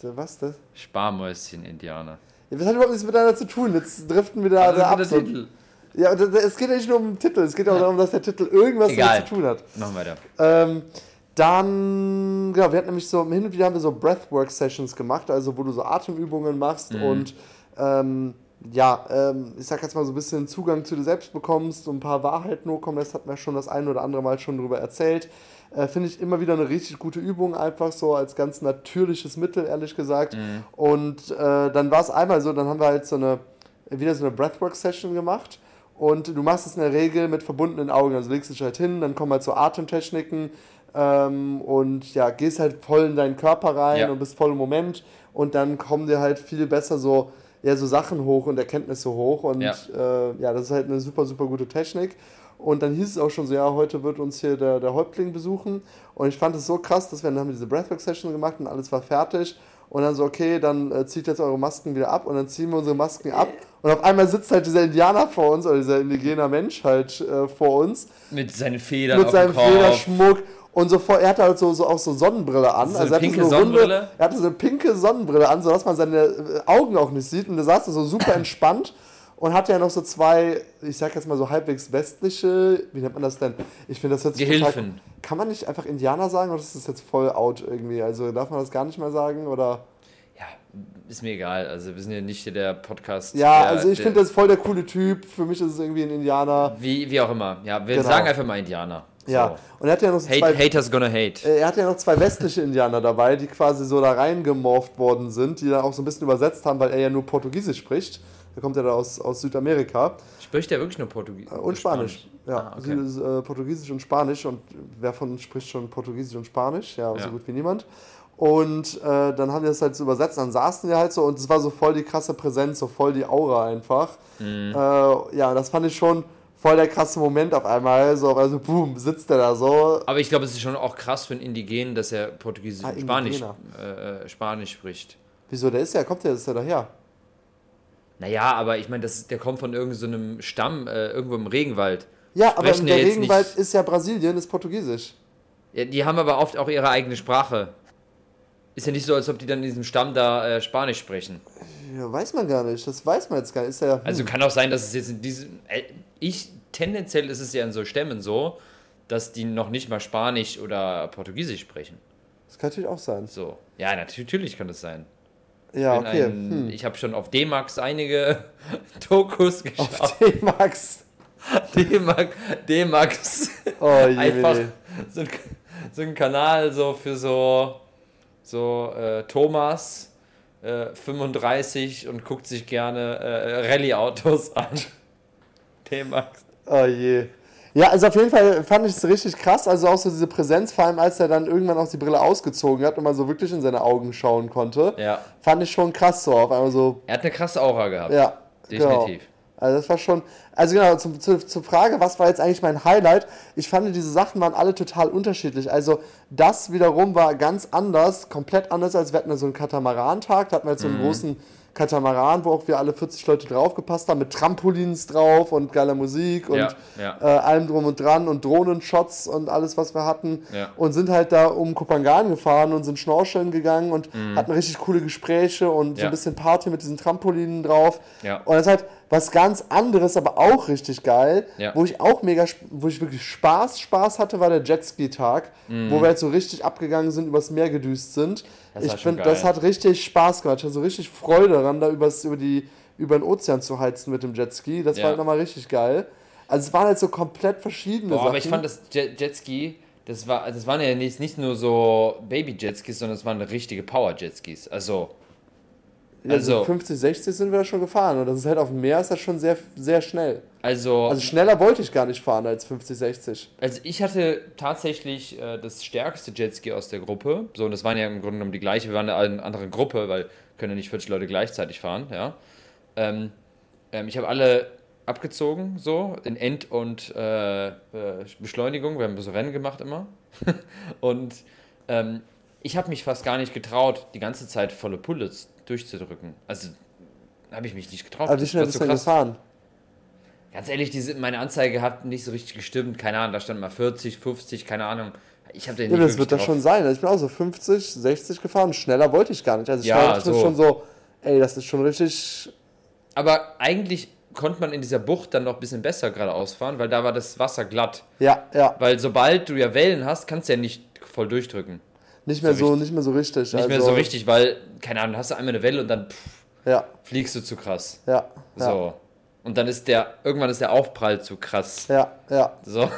Was das? Sparmäuschen-Indianer. Ja, was hat überhaupt nichts miteinander zu tun? Jetzt driften wir da, da ab. Der Titel. Ja, es geht ja nicht nur um den Titel, es geht auch darum, dass der Titel irgendwas Egal. damit zu tun hat. Machen wir weiter. Ähm, dann, genau, wir hatten nämlich so, hin und wieder haben wir so Breathwork-Sessions gemacht, also wo du so Atemübungen machst mhm. und ähm, ja, ähm, ich sag jetzt mal so ein bisschen Zugang zu dir selbst bekommst, und ein paar Wahrheiten hochkommen lässt, hat mir schon das ein oder andere Mal schon drüber erzählt. Äh, Finde ich immer wieder eine richtig gute Übung, einfach so als ganz natürliches Mittel, ehrlich gesagt. Mhm. Und äh, dann war es einmal so, dann haben wir halt so eine, wieder so eine Breathwork-Session gemacht. Und du machst es in der Regel mit verbundenen Augen. Also legst dich halt hin, dann kommen halt so Atemtechniken ähm, und ja, gehst halt voll in deinen Körper rein ja. und bist voll im Moment. Und dann kommen dir halt viel besser so, ja, so Sachen hoch und Erkenntnisse hoch. Und ja. Äh, ja, das ist halt eine super, super gute Technik. Und dann hieß es auch schon so, ja, heute wird uns hier der, der Häuptling besuchen. Und ich fand es so krass, dass wir dann haben diese Breathwork-Session gemacht und alles war fertig. Und dann so, okay, dann äh, zieht jetzt eure Masken wieder ab und dann ziehen wir unsere Masken ab. Und auf einmal sitzt halt dieser Indianer vor uns, oder dieser indigener Mensch halt äh, vor uns. Mit seinen Federn Mit seinem Federschmuck. Und so vor, er hatte halt so, so auch so Sonnenbrille an. So also eine pinke so Sonnenbrille? Runde, er hatte so eine pinke Sonnenbrille an, sodass man seine äh, Augen auch nicht sieht. Und er saß so super entspannt und hatte ja noch so zwei, ich sag jetzt mal so halbwegs westliche, wie nennt man das denn? Ich finde das jetzt Gehilfen. Total, kann man nicht einfach Indianer sagen oder ist das jetzt voll out irgendwie? Also darf man das gar nicht mehr sagen oder? Ja, ist mir egal. Also wir sind ja nicht hier der Podcast. Ja, der, also ich finde das voll der coole Typ. Für mich ist es irgendwie ein Indianer. Wie, wie auch immer. Ja, wir genau. sagen einfach mal Indianer. Ja, und er hat ja noch so hate, zwei, Haters gonna hate. Er hat ja noch zwei westliche Indianer dabei, die quasi so da reingemorpht worden sind, die dann auch so ein bisschen übersetzt haben, weil er ja nur Portugiesisch spricht. Der kommt ja da aus, aus Südamerika. Spricht er wirklich nur Portugiesisch? Äh, und Spanisch. Ja, ah, okay. äh, Portugiesisch und Spanisch. Und wer von uns spricht schon Portugiesisch und Spanisch? Ja, ja. so gut wie niemand. Und äh, dann haben wir das halt so übersetzt, dann saßen wir halt so und es war so voll die krasse Präsenz, so voll die Aura einfach. Mhm. Äh, ja, das fand ich schon voll der krasse Moment auf einmal. So, also boom, sitzt er da so. Aber ich glaube, es ist schon auch krass für einen Indigenen, dass er Portugiesisch ah, und Spanisch, äh, äh, Spanisch spricht. Wieso, der ist ja, kommt der, ist der daher? Naja, aber ich meine, der kommt von irgendeinem so Stamm, äh, irgendwo im Regenwald. Ja, Sprechen aber der Regenwald nicht... ist ja Brasilien, ist Portugiesisch. Ja, die haben aber oft auch ihre eigene Sprache. Ist ja nicht so, als ob die dann in diesem Stamm da äh, Spanisch sprechen. Ja, weiß man gar nicht. Das weiß man jetzt gar nicht. Ja, hm. Also kann auch sein, dass es jetzt in diesem. Äh, ich, tendenziell ist es ja in so Stämmen so, dass die noch nicht mal Spanisch oder Portugiesisch sprechen. Das kann natürlich auch sein. So. Ja, natürlich kann das sein. Ja, okay. Ein, hm. Ich habe schon auf D-Max einige Dokus geschaut. Auf D-Max? D-Max. D-Max. Oh, je Einfach so ein, so ein Kanal so für so, so äh, Thomas äh, 35 und guckt sich gerne äh, Rallye-Autos an. D-Max. Oh je. Ja, also auf jeden Fall fand ich es richtig krass. Also auch so diese Präsenz, vor allem als er dann irgendwann auch die Brille ausgezogen hat und man so wirklich in seine Augen schauen konnte. Ja. Fand ich schon krass so. Auf einmal so. Er hat eine krasse Aura gehabt. Ja. Definitiv. Genau. Also das war schon, also genau, zum, zu, zur Frage, was war jetzt eigentlich mein Highlight? Ich fand, diese Sachen waren alle total unterschiedlich. Also das wiederum war ganz anders, komplett anders, als wir hatten so einen Katamaran-Tag, da hatten wir jetzt so einen mhm. großen Katamaran, wo auch wir alle 40 Leute draufgepasst haben, mit Trampolins drauf und geiler Musik und ja, ja. Äh, allem drum und dran und Drohnenshots und alles, was wir hatten. Ja. Und sind halt da um Kopangan gefahren und sind schnorcheln gegangen und mhm. hatten richtig coole Gespräche und so ein bisschen Party mit diesen Trampolinen drauf. Und das ist halt was ganz anderes, aber auch richtig geil, wo ich auch mega, wo ich wirklich Spaß, Spaß hatte, war der Jetski-Tag, mhm. wo wir halt so richtig abgegangen sind, übers Meer gedüst sind. Das ich finde, das hat richtig Spaß gemacht. Ich hatte so richtig Freude daran, da übers, über, die, über den Ozean zu heizen mit dem Jetski. Das ja. war halt nochmal richtig geil. Also es waren halt so komplett verschiedene Boah, Sachen. Aber ich fand das Jet Jetski, das, war, das waren ja nicht, nicht nur so Baby-Jetskis, sondern es waren richtige Power-Jetskis. Also. Also so 50, 60 sind wir schon gefahren und das ist halt auf dem Meer ist das schon sehr, sehr schnell. Also, also schneller wollte ich gar nicht fahren als 50, 60. Also ich hatte tatsächlich äh, das stärkste Jetski aus der Gruppe. So, und das waren ja im Grunde genommen die gleiche. Wir waren eine andere Gruppe, weil können ja nicht 40 Leute gleichzeitig fahren, ja. Ähm, ähm, ich habe alle abgezogen, so, in End- und äh, äh, Beschleunigung. Wir haben so Rennen gemacht immer. und ähm, ich habe mich fast gar nicht getraut, die ganze Zeit volle Pulle durchzudrücken. Also habe ich mich nicht getraut. Aber wie schnell bist du gefahren? Ganz ehrlich, diese, meine Anzeige hat nicht so richtig gestimmt. Keine Ahnung, da stand mal 40, 50, keine Ahnung. Ich habe den ja, das wird das schon sein. Also ich bin auch so 50, 60 gefahren. Schneller wollte ich gar nicht. Also ja, so. schon so, ey, das ist schon richtig. Aber eigentlich konnte man in dieser Bucht dann noch ein bisschen besser geradeaus fahren, weil da war das Wasser glatt. Ja, ja. Weil sobald du ja Wellen hast, kannst du ja nicht voll durchdrücken. Nicht mehr so, so nicht mehr so richtig. Nicht also mehr so richtig, weil, keine Ahnung, hast du einmal eine Welle und dann pff, ja. fliegst du zu krass. Ja. So. Ja. Und dann ist der, irgendwann ist der Aufprall zu krass. Ja, ja. So.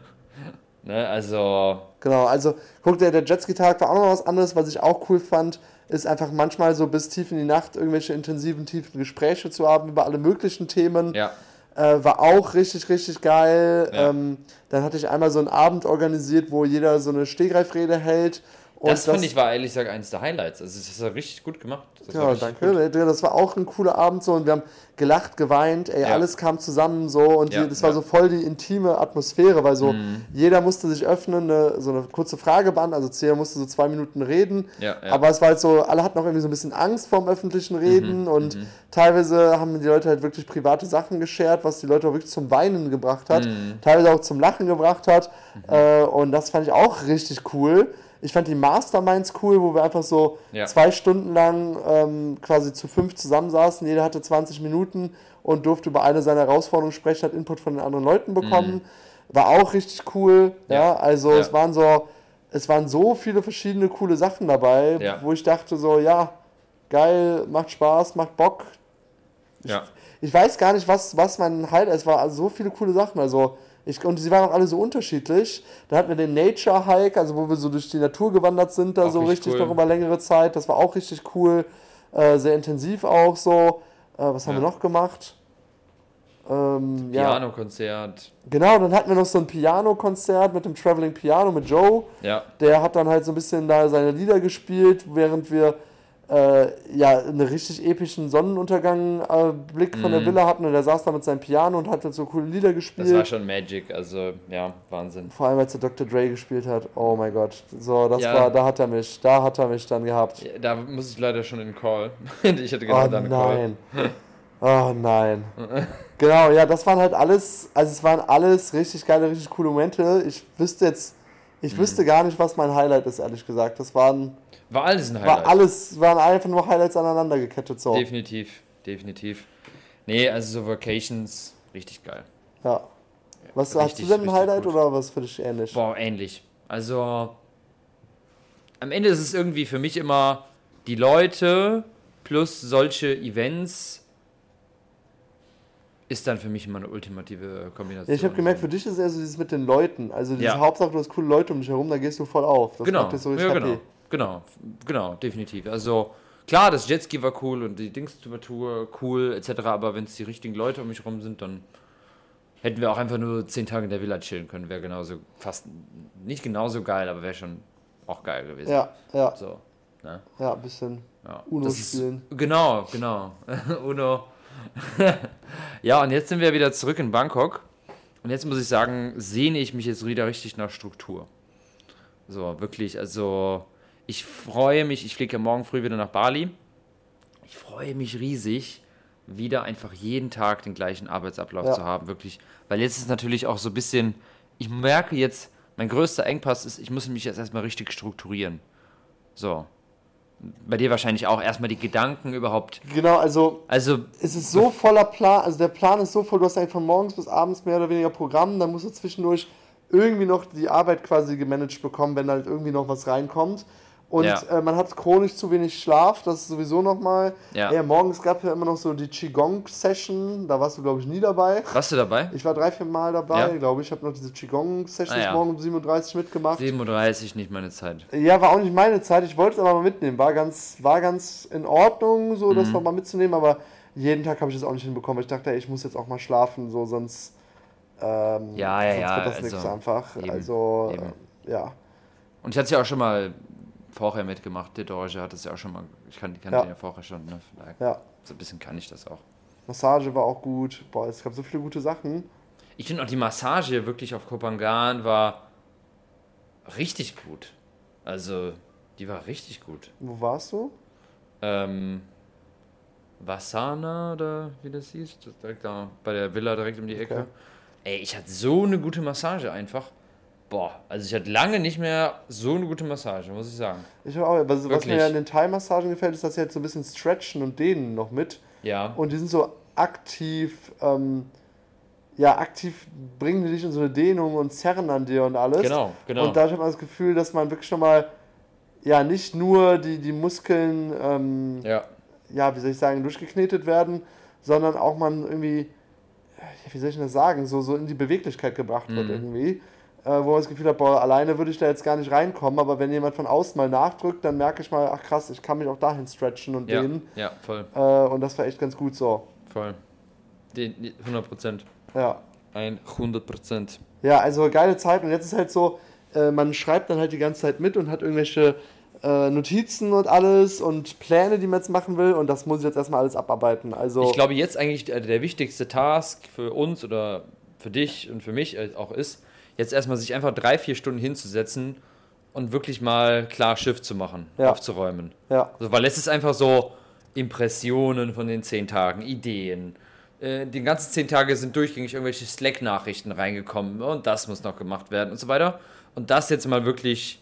ne, also. Genau, also guck, der, der Jetski-Tag war auch noch was anderes, was ich auch cool fand, ist einfach manchmal so bis tief in die Nacht irgendwelche intensiven, tiefen Gespräche zu haben über alle möglichen Themen. Ja. Äh, war auch richtig, richtig geil. Ja. Ähm, dann hatte ich einmal so einen Abend organisiert, wo jeder so eine Stegreifrede hält und das, das fand ich war ehrlich gesagt eines der Highlights. Also das ist ja richtig gut gemacht. Das ja, danke. Gut. Das war auch ein cooler Abend so und wir haben gelacht, geweint, ey, ja. alles kam zusammen so und ja, die, das war so voll die intime Atmosphäre, weil so mhm. jeder musste sich öffnen, eine, so eine kurze Frage beantworten, also Zähler musste so zwei Minuten reden, aber es war halt so, alle hatten auch irgendwie so ein bisschen Angst vorm öffentlichen Reden mhm. und mhm. teilweise haben die Leute halt wirklich private Sachen geschert, was die Leute auch wirklich zum Weinen gebracht hat, mhm. teilweise auch zum Lachen gebracht hat mhm. äh, und das fand ich auch richtig cool. Ich fand die Masterminds cool, wo wir einfach so ja. zwei Stunden lang ähm, quasi zu fünf zusammensaßen. Jeder hatte 20 Minuten und durfte über eine seiner Herausforderungen sprechen, hat Input von den anderen Leuten bekommen. Mhm. War auch richtig cool. Ja, ja also ja. es waren so, es waren so viele verschiedene coole Sachen dabei, wo ich dachte so, ja, geil, macht Spaß, macht Bock. Ich, ich weiß gar nicht, was, was mein Highlight, es war also so viele coole Sachen. Also ich, und sie waren auch alle so unterschiedlich. Da hatten wir den Nature Hike, also wo wir so durch die Natur gewandert sind, da auch so richtig cool. noch über längere Zeit. Das war auch richtig cool. Äh, sehr intensiv auch so. Äh, was haben ja. wir noch gemacht? Ähm, Piano-Konzert. Ja. Genau, dann hatten wir noch so ein Piano-Konzert mit dem Traveling Piano mit Joe. Ja. Der hat dann halt so ein bisschen da seine Lieder gespielt, während wir äh, ja, einen richtig epischen Sonnenuntergang-Blick äh, von mm. der mhm. Villa hatten und er saß da mit seinem Piano und hat dann so coole Lieder gespielt. Das war schon Magic, also ja, Wahnsinn. Vor allem, als er Dr. Dre gespielt hat, oh mein Gott. So, das ja. war, da hat er mich, da hat er mich dann gehabt. Ja, da muss ich leider schon in den Call. ich hatte genau oh, dann nein. Call. Oh nein. genau, ja, das waren halt alles, also es waren alles richtig geile, richtig coole Momente. Ich wüsste jetzt, ich mhm. wüsste gar nicht, was mein Highlight ist, ehrlich gesagt. Das waren war alles ein Highlight. War alles, waren einfach nur Highlights aneinander gekettet so. Definitiv, definitiv. Nee, also so Vacations, richtig geil. Ja. Was richtig, hast du denn ein Highlight gut. oder was für dich ähnlich? Boah, ähnlich. Also am Ende ist es irgendwie für mich immer die Leute plus solche Events ist dann für mich immer eine ultimative Kombination. Ja, ich habe gemerkt, für dich ist es eher so dieses mit den Leuten. Also diese ja. Hauptsache, du hast coole Leute um dich herum, da gehst du voll auf. Das genau. So ja, genau. Genau, genau, definitiv. Also klar, das Jetski war cool und die Dingstour cool etc. Aber wenn es die richtigen Leute um mich rum sind, dann hätten wir auch einfach nur zehn Tage in der Villa chillen können. Wäre genauso fast nicht genauso geil, aber wäre schon auch geil gewesen. Ja, ja. So, ne? Ja, ein bisschen ja, Uno spielen. Ist, genau, genau. Uno. ja, und jetzt sind wir wieder zurück in Bangkok. Und jetzt muss ich sagen, sehne ich mich jetzt wieder richtig nach Struktur. So, wirklich, also ich freue mich, ich fliege ja morgen früh wieder nach Bali. Ich freue mich riesig, wieder einfach jeden Tag den gleichen Arbeitsablauf ja. zu haben, wirklich. Weil jetzt ist natürlich auch so ein bisschen, ich merke jetzt, mein größter Engpass ist, ich muss mich jetzt erstmal richtig strukturieren. So. Bei dir wahrscheinlich auch erstmal die Gedanken überhaupt. Genau, also, also es ist so voller Plan, also der Plan ist so voll, du hast eigentlich von morgens bis abends mehr oder weniger Programm, dann musst du zwischendurch irgendwie noch die Arbeit quasi gemanagt bekommen, wenn halt irgendwie noch was reinkommt. Und ja. äh, man hat chronisch zu wenig Schlaf, das ist sowieso nochmal. Ja. Äh, morgens gab ja immer noch so die Qigong-Session, da warst du, glaube ich, nie dabei. Warst du dabei? Ich war drei, vier Mal dabei, ja. glaube ich. Ich habe noch diese Qigong-Sessions ah, ja. morgen um 37 mitgemacht. 37, nicht meine Zeit. Ja, war auch nicht meine Zeit. Ich wollte es aber mal mitnehmen. War ganz, war ganz in Ordnung, so mhm. das nochmal mitzunehmen, aber jeden Tag habe ich das auch nicht hinbekommen. Ich dachte, ey, ich muss jetzt auch mal schlafen, so sonst, ähm, ja, ja, sonst wird das also, nichts einfach. Eben, also, eben. Äh, ja. Und ich hatte es ja auch schon mal vorher mitgemacht. Der Dorje hat das ja auch schon mal, ich kannte ja. den ja vorher schon, ne? Ja. So ein bisschen kann ich das auch. Massage war auch gut. Boah, es gab so viele gute Sachen. Ich finde auch die Massage wirklich auf Kopangan war richtig gut. Also, die war richtig gut. Wo warst du? Ähm, Vasana oder wie das hieß, direkt da bei der Villa direkt um die Ecke. Okay. Ey, ich hatte so eine gute Massage einfach boah, also ich hatte lange nicht mehr so eine gute Massage, muss ich sagen. Ich auch, was, was mir ja in den Thai-Massagen gefällt, ist, dass sie jetzt so ein bisschen stretchen und dehnen noch mit. Ja. Und die sind so aktiv, ähm, ja, aktiv bringen die dich in so eine Dehnung und zerren an dir und alles. Genau, genau. Und da habe ich das Gefühl, dass man wirklich nochmal, ja, nicht nur die, die Muskeln, ähm, ja. ja, wie soll ich sagen, durchgeknetet werden, sondern auch man irgendwie, wie soll ich das sagen, so, so in die Beweglichkeit gebracht wird mhm. irgendwie äh, wo man das Gefühl hat, boah, alleine würde ich da jetzt gar nicht reinkommen, aber wenn jemand von außen mal nachdrückt, dann merke ich mal, ach krass, ich kann mich auch dahin stretchen und ja, dehnen. Ja, voll. Äh, und das war echt ganz gut so. Voll. 100 Prozent. Ja. 100 Prozent. Ja, also geile Zeit. Und jetzt ist halt so, äh, man schreibt dann halt die ganze Zeit mit und hat irgendwelche äh, Notizen und alles und Pläne, die man jetzt machen will. Und das muss ich jetzt erstmal alles abarbeiten. Also Ich glaube, jetzt eigentlich der, der wichtigste Task für uns oder für dich und für mich auch ist, jetzt erstmal sich einfach drei, vier Stunden hinzusetzen und wirklich mal klar Schiff zu machen, Ja. aufzuräumen. ja, Also, weil es ist einfach so Impressionen von den zehn Tagen, Ideen. Äh, die ganzen zehn Tage sind durchgängig irgendwelche Slack-Nachrichten reingekommen und das muss noch gemacht werden und so weiter. Und das jetzt mal wirklich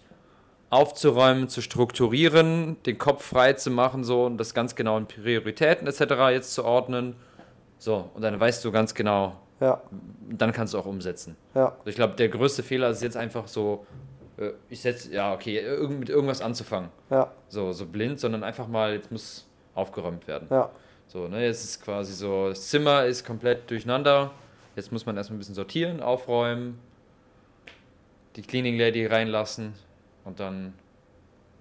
aufzuräumen, zu strukturieren, den Kopf frei zu machen so und das ganz genau in Prioritäten etc. jetzt zu ordnen. So, und dann weißt du ganz genau, ja, dann kannst du auch umsetzen. ja, Also ich glaube, der größte Fehler ist jetzt einfach so, äh, ich setze, ja, okay, irgend- mit irgendwas anzufangen. ja, So, so blind, sondern einfach mal, jetzt muss aufgeräumt werden. ja, So, ne, jetzt ist quasi so, das Zimmer ist komplett durcheinander. Jetzt muss man erstmal ein bisschen sortieren, aufräumen, die Cleaning Lady reinlassen und dann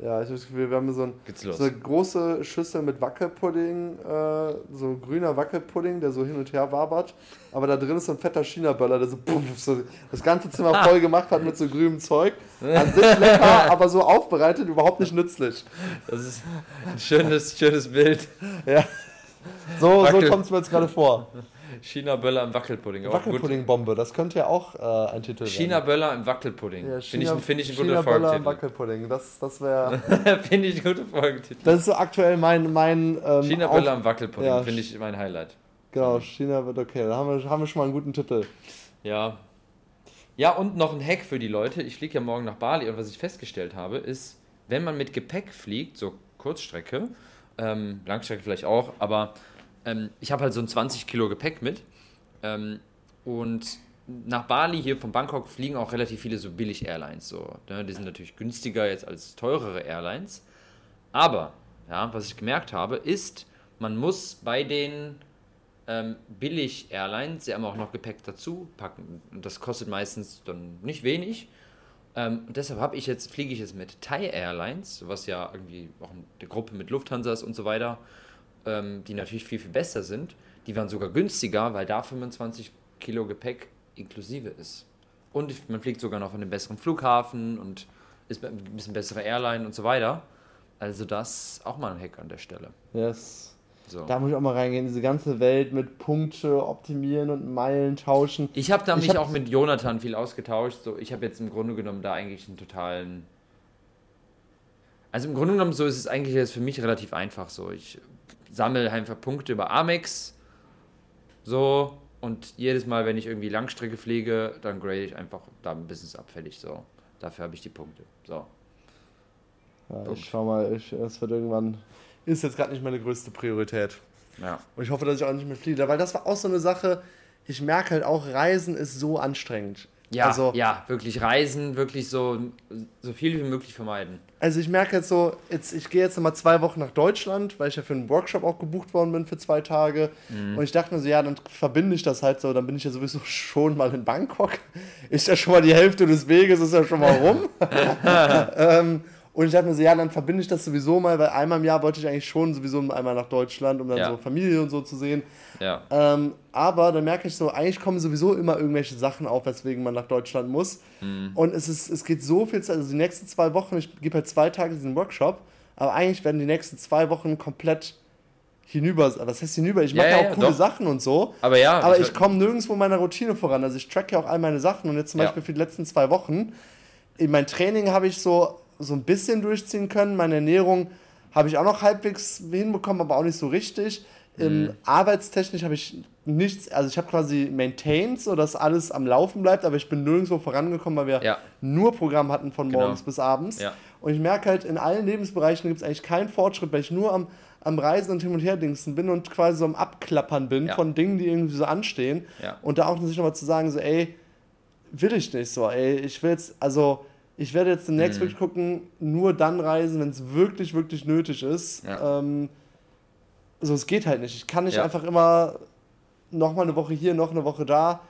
ja. Ich habe das Gefühl, wir haben so, ein, so eine große Schüssel mit Wackelpudding, äh, so grüner Wackelpudding, der so hin und her wabert. Aber da drin ist so ein fetter China-Böller, der so, puff, so das ganze Zimmer voll gemacht hat mit so grünem Zeug. An sich lecker, aber so aufbereitet, überhaupt nicht nützlich. Das ist ein schönes, schönes Bild. Ja. So, so kommt es mir jetzt gerade vor. China-Böller im Wackelpudding. Wackelpudding-Bombe, das könnte ja auch äh, ein Titel China-Böller im Wackelpudding. Ja, Finde ich, China- find ich ein guter China-Böller im. Wackelpudding, das, das wäre. Finde ich ein guter Folgetitel. Das ist so aktuell mein. mein ähm, China-Böller im Wackelpudding, Ja, finde ich mein Highlight. Genau, China wird okay. Da haben wir, haben wir schon mal einen guten Titel. Ja. Ja, und noch ein Hack für die Leute. Ich fliege ja morgen nach Bali und was ich festgestellt habe, ist, wenn man mit Gepäck fliegt, so Kurzstrecke, ähm, Langstrecke vielleicht auch, aber ähm, ich habe halt so ein 20 Kilo Gepäck mit. Ähm, und nach Bali hier von Bangkok fliegen auch relativ viele so Billig-Airlines. So, ne? Die sind natürlich günstiger jetzt als teurere Airlines. Aber, ja, was ich gemerkt habe, ist, man muss bei den ähm, Billig-Airlines, sie haben auch noch Gepäck dazu packen. Und das kostet meistens dann nicht wenig. Ähm, und deshalb habe ich jetzt, fliege ich jetzt mit Thai Airlines, was ja irgendwie auch eine Gruppe mit Lufthansa ist und so weiter, ähm, die natürlich viel, viel besser sind. Die waren sogar günstiger, weil da 25 Kilo Gepäck inklusive ist. Und man fliegt sogar noch von einem besseren Flughafen und ist ein bisschen bessere Airline und so weiter. Also das auch mal ein Hack an der Stelle. Yes. So. Da muss ich auch mal reingehen, diese ganze Welt mit Punkte optimieren und Meilen tauschen. Ich habe da Ich mich hab- auch mit Jonathan viel ausgetauscht. So, ich habe jetzt im Grunde genommen da eigentlich einen totalen. Also im Grunde genommen so ist es eigentlich jetzt für mich relativ einfach so. Ich sammle einfach Punkte über Amex. So. Und jedes Mal, wenn ich irgendwie Langstrecke fliege, dann grade ich einfach da ein bisschen abfällig. So. Dafür habe ich die Punkte. So. Ja, Punkt. ich schau mal, ich, das wird irgendwann. Ist jetzt gerade nicht meine größte Priorität. Ja. Und ich hoffe, dass ich auch nicht mehr fliege. Weil das war auch so eine Sache, ich merke halt auch, Reisen ist so anstrengend. Ja, also, ja, wirklich reisen, wirklich so, so viel wie möglich vermeiden. Also ich merke jetzt so, jetzt, ich gehe jetzt nochmal zwei Wochen nach Deutschland, weil ich ja für einen Workshop auch gebucht worden bin für zwei Tage. Mhm. Und ich dachte mir so, ja, dann verbinde ich das halt so, dann bin ich ja sowieso schon mal in Bangkok. Ist ja schon mal die Hälfte des Weges, ist ja schon mal rum. ähm, und ich dachte mir so, ja, dann verbinde ich das sowieso mal, weil einmal im Jahr wollte ich eigentlich schon sowieso einmal nach Deutschland, um dann Ja. so Familie und so zu sehen. Ja. Ähm, aber dann merke ich so, eigentlich kommen sowieso immer irgendwelche Sachen auf, weswegen man nach Deutschland muss. Und es, ist, es geht so viel Zeit, also die nächsten zwei Wochen, ich gebe halt zwei Tage diesen Workshop, aber eigentlich werden die nächsten zwei Wochen komplett hinüber, was heißt hinüber? Ich mache ja, ja, auch ja, coole doch. Sachen und so. Aber ja, Aber ich- ich komme nirgendwo in meiner Routine voran. Also ich track ja auch all meine Sachen und jetzt zum. Beispiel für die letzten zwei Wochen. In mein Training habe ich so, so ein bisschen durchziehen können. Meine Ernährung habe ich auch noch halbwegs hinbekommen, aber auch nicht so richtig. Mhm. Ähm, arbeitstechnisch habe ich nichts, also ich habe quasi maintained, so dass alles am Laufen bleibt, aber ich bin nirgendwo vorangekommen, weil wir Ja. nur Programm hatten von Genau. morgens bis abends. Ja. Und ich merke halt, in allen Lebensbereichen gibt es eigentlich keinen Fortschritt, weil ich nur am, am Reisen und hin und her dingsen bin und quasi so am Abklappern bin Ja. von Dingen, die irgendwie so anstehen. Und da auch sich nochmal zu sagen, so, ey, will ich nicht so, ey, ich will jetzt, also, ich werde jetzt demnächst Mhm. wirklich gucken, nur dann reisen, wenn es wirklich, wirklich nötig ist. Ja. Ähm, so, es geht halt nicht. Ich kann nicht Ja. einfach immer noch mal eine Woche hier, noch eine Woche da.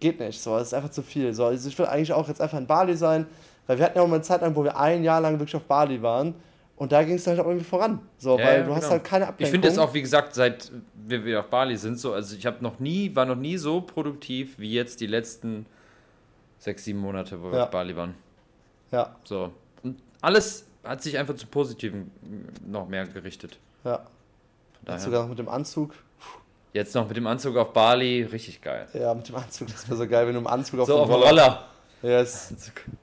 Geht nicht. So, es ist einfach zu viel. So, also ich will eigentlich auch jetzt einfach in Bali sein, weil wir hatten ja auch mal eine Zeit lang, wo wir ein Jahr lang wirklich auf Bali waren. Und da ging es halt auch irgendwie voran. So, weil du hast genau. halt keine Ablenkung. Ich finde jetzt auch, wie gesagt, seit wir wieder auf Bali sind, so, also ich habe noch nie, war noch nie so produktiv wie jetzt die letzten sechs, sieben Monate, wo wir Ja. auf Bali waren. Ja, So. Und alles hat sich einfach zu Positiven noch mehr gerichtet. ja. Jetzt sogar noch mit dem Anzug. Jetzt noch mit dem Anzug auf Bali, richtig geil. Ja, mit dem Anzug. Das wäre so geil, wenn du im Anzug auf So, auf Roller. Yes.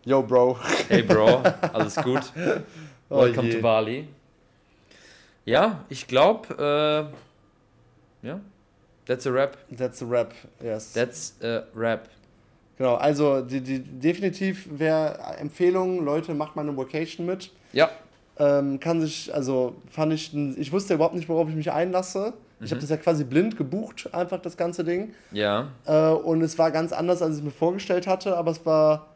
Yo, Bro. Hey Bro, alles gut. Oh Welcome je. to Bali. Ja, ich glaube, äh, ja, that's a rap. That's a rap. Yes. That's a rap. Genau, also die, die, definitiv wäre Empfehlung, Leute, macht mal eine Vocation mit. Ja, Ähm, kann sich, also fand ich, ich wusste überhaupt nicht, worauf ich mich einlasse. Ich habe das ja quasi blind gebucht, einfach das ganze Ding. ja, Äh, und es war ganz anders, als ich es mir vorgestellt hatte, aber es war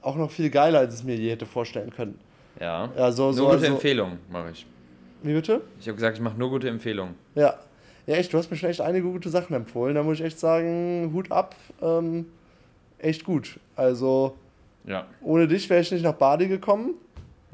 auch noch viel geiler, als ich es mir je hätte vorstellen können. ja. Ja, so, Nur so, gute also, Empfehlungen mache ich. Wie bitte? Ich habe gesagt, ich mache nur gute Empfehlungen. Ja. Ja, echt, du hast mir schon echt einige gute Sachen empfohlen. Da muss ich echt sagen, Hut ab. Ähm, echt gut. Also, Ja. ohne dich wäre ich nicht nach Bali gekommen.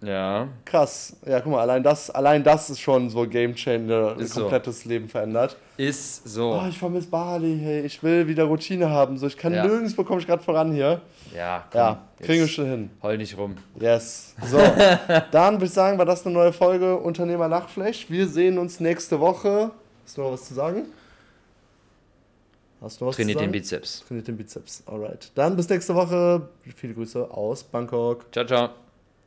Ja. Krass. Ja, guck mal, allein das, allein das ist schon so Game Changer, ein Ist so. komplettes Leben verändert. Ist so. Oh, ich vermisse Bali, hey, ich will wieder Routine haben. So, ich kann Ja. nirgendwo komme ich gerade voran hier. Ja, komm, Ja, kriegen wir schon hin. Heul nicht rum. Yes. So, dann würde ich sagen, war das eine neue Folge Unternehmer Lachfleisch. Wir sehen uns nächste Woche. Hast du noch was zu sagen? Hast du was Trainiert den? Bizeps. Trainiert den Bizeps. Alright. Dann bis nächste Woche. Viele Grüße aus Bangkok. Ciao, ciao.